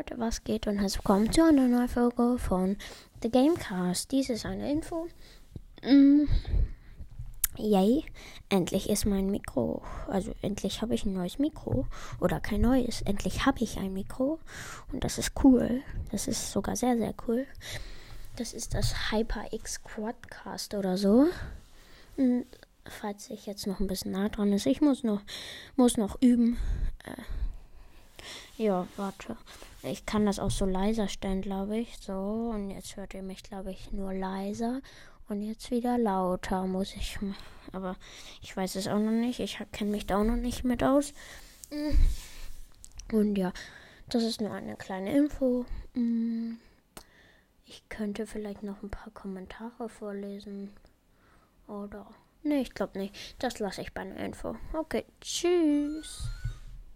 Leute, was geht und herzlich willkommen zu einer neuen Folge von The Gamecast. Dies ist eine Info. Mm, yay, endlich ist mein Mikro, also endlich habe ich ein neues Mikro oder kein neues, endlich habe ich ein Mikro und das ist cool. Das ist sogar sehr, sehr cool. Das ist das HyperX Quadcast oder so. Und falls ich jetzt noch ein bisschen nah dran ist, ich muss noch, muss noch üben. Äh, ja, warte. Ich kann das auch so leiser stellen, glaube ich. So, und jetzt hört ihr mich, glaube ich, nur leiser. Und jetzt wieder lauter muss ich. Aber ich weiß es auch noch nicht. Ich kenne mich da auch noch nicht mit aus. Und ja, das ist nur eine kleine Info. Ich könnte vielleicht noch ein paar Kommentare vorlesen. Oder. Nee, ich glaube nicht. Das lasse ich bei einer Info. Okay, tschüss.